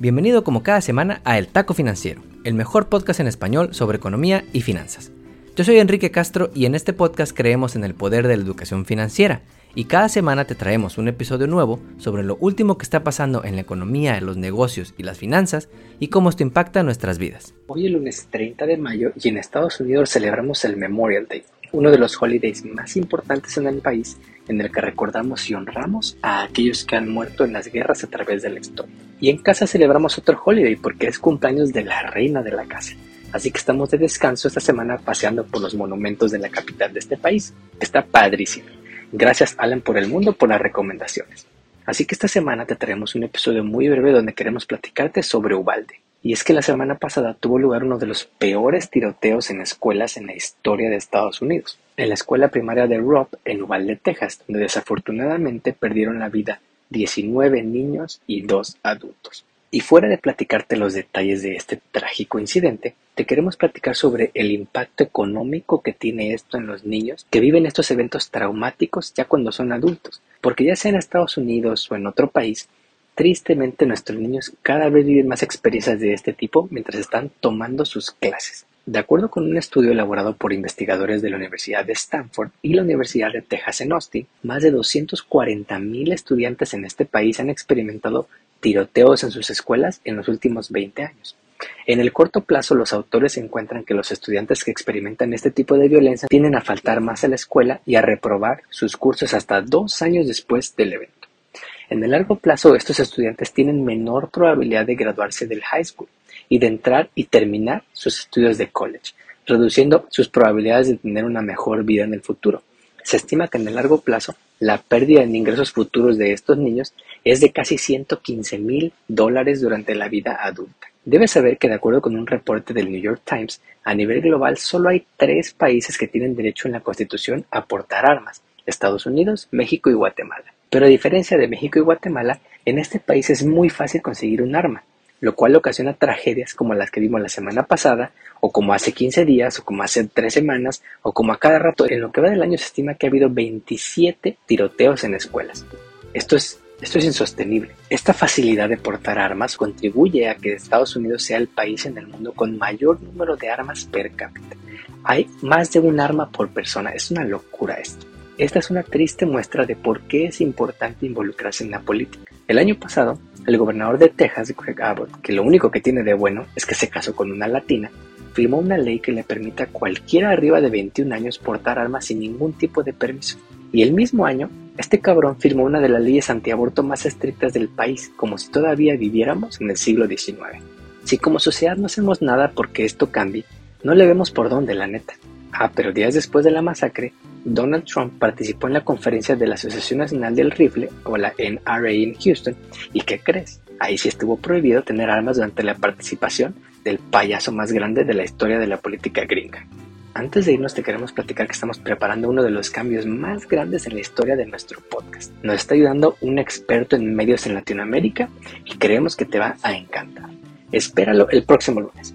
Bienvenido como cada semana a El Taco Financiero, el mejor podcast en español sobre economía y finanzas. Yo soy Enrique Castro y en este podcast creemos en el poder de la educación financiera y cada semana te traemos un episodio nuevo sobre lo último que está pasando en la economía, los negocios y las finanzas y cómo esto impacta nuestras vidas. Hoy es lunes 30 de mayo y en Estados Unidos celebramos el Memorial Day, uno de los holidays más importantes en el país en el que recordamos y honramos a aquellos que han muerto en las guerras a través de la historia. Y en casa celebramos otro holiday porque es cumpleaños de la reina de la casa. Así que estamos de descanso esta semana paseando por los monumentos de la capital de este país. Está padrísimo. Gracias Alan por el mundo por las recomendaciones. Así que esta semana te traemos un episodio muy breve donde queremos platicarte sobre Ubalde. Y es que la semana pasada tuvo lugar uno de los peores tiroteos en escuelas en la historia de Estados Unidos, en la escuela primaria de Robb en Uvalde, Texas, donde desafortunadamente perdieron la vida 19 niños y 2 adultos. Y fuera de platicarte los detalles de este trágico incidente, te queremos platicar sobre el impacto económico que tiene esto en los niños que viven estos eventos traumáticos ya cuando son adultos, porque ya sea en Estados Unidos o en otro país, Tristemente nuestros niños cada vez viven más experiencias de este tipo mientras están tomando sus clases. De acuerdo con un estudio elaborado por investigadores de la Universidad de Stanford y la Universidad de Texas en Austin, más de 240.000 estudiantes en este país han experimentado tiroteos en sus escuelas en los últimos 20 años. En el corto plazo, los autores encuentran que los estudiantes que experimentan este tipo de violencia tienden a faltar más a la escuela y a reprobar sus cursos hasta dos años después del evento. En el largo plazo, estos estudiantes tienen menor probabilidad de graduarse del high school y de entrar y terminar sus estudios de college, reduciendo sus probabilidades de tener una mejor vida en el futuro. Se estima que en el largo plazo la pérdida en ingresos futuros de estos niños es de casi 115 mil dólares durante la vida adulta. Debes saber que de acuerdo con un reporte del New York Times, a nivel global solo hay tres países que tienen derecho en la Constitución a portar armas, Estados Unidos, México y Guatemala. Pero a diferencia de México y Guatemala, en este país es muy fácil conseguir un arma, lo cual ocasiona tragedias como las que vimos la semana pasada, o como hace 15 días, o como hace 3 semanas, o como a cada rato. En lo que va del año se estima que ha habido 27 tiroteos en escuelas. Esto es, esto es insostenible. Esta facilidad de portar armas contribuye a que Estados Unidos sea el país en el mundo con mayor número de armas per cápita. Hay más de un arma por persona. Es una locura esto. Esta es una triste muestra de por qué es importante involucrarse en la política. El año pasado, el gobernador de Texas, Greg Abbott, que lo único que tiene de bueno es que se casó con una latina, firmó una ley que le permite a cualquiera arriba de 21 años portar armas sin ningún tipo de permiso. Y el mismo año, este cabrón firmó una de las leyes antiaborto más estrictas del país, como si todavía viviéramos en el siglo XIX. Si como sociedad no hacemos nada porque esto cambie, no le vemos por dónde, la neta. Ah, pero días después de la masacre, Donald Trump participó en la conferencia de la Asociación Nacional del Rifle, o la NRA en Houston, y ¿qué crees? Ahí sí estuvo prohibido tener armas durante la participación del payaso más grande de la historia de la política gringa. Antes de irnos te queremos platicar que estamos preparando uno de los cambios más grandes en la historia de nuestro podcast. Nos está ayudando un experto en medios en Latinoamérica y creemos que te va a encantar. Espéralo el próximo lunes.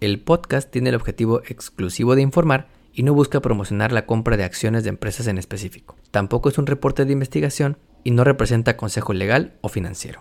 El podcast tiene el objetivo exclusivo de informar y no busca promocionar la compra de acciones de empresas en específico. Tampoco es un reporte de investigación y no representa consejo legal o financiero.